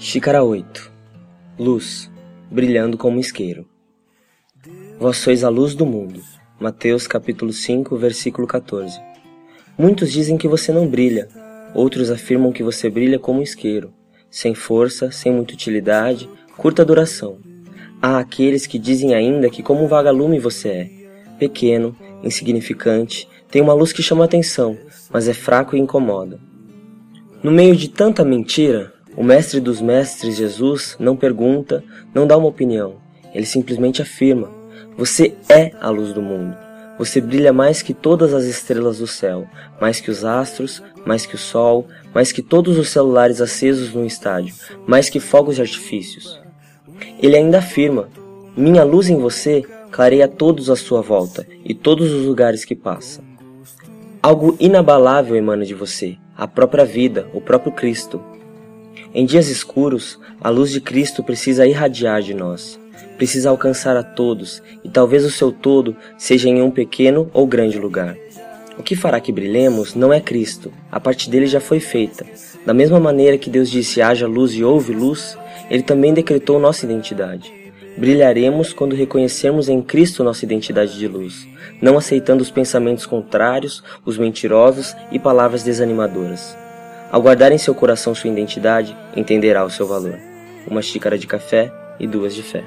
Xícara 8 Luz, brilhando como isqueiro. Vós sois a luz do mundo. Mateus capítulo 5, versículo 14. Muitos dizem que você não brilha, outros afirmam que você brilha como isqueiro, sem força, sem muita utilidade, curta duração. Há aqueles que dizem ainda que como um vagalume você é, pequeno, insignificante, tem uma luz que chama atenção, mas é fraco e incomoda. No meio de tanta mentira, o mestre dos mestres, Jesus, não pergunta, não dá uma opinião. Ele simplesmente afirma: Você é a luz do mundo. Você brilha mais que todas as estrelas do céu, mais que os astros, mais que o sol, mais que todos os celulares acesos no estádio, mais que fogos de artifícios. Ele ainda afirma: Minha luz em você clareia todos à sua volta e todos os lugares que passa. Algo inabalável emana de você, a própria vida, o próprio Cristo. Em dias escuros, a luz de Cristo precisa irradiar de nós, precisa alcançar a todos, e talvez o seu todo seja em um pequeno ou grande lugar. O que fará que brilhemos não é Cristo, a parte dele já foi feita. Da mesma maneira que Deus disse haja luz e houve luz, ele também decretou nossa identidade. Brilharemos quando reconhecermos em Cristo nossa identidade de luz, não aceitando os pensamentos contrários, os mentirosos e palavras desanimadoras. Ao guardar em seu coração sua identidade, entenderá o seu valor. Uma xícara de café e duas de fé.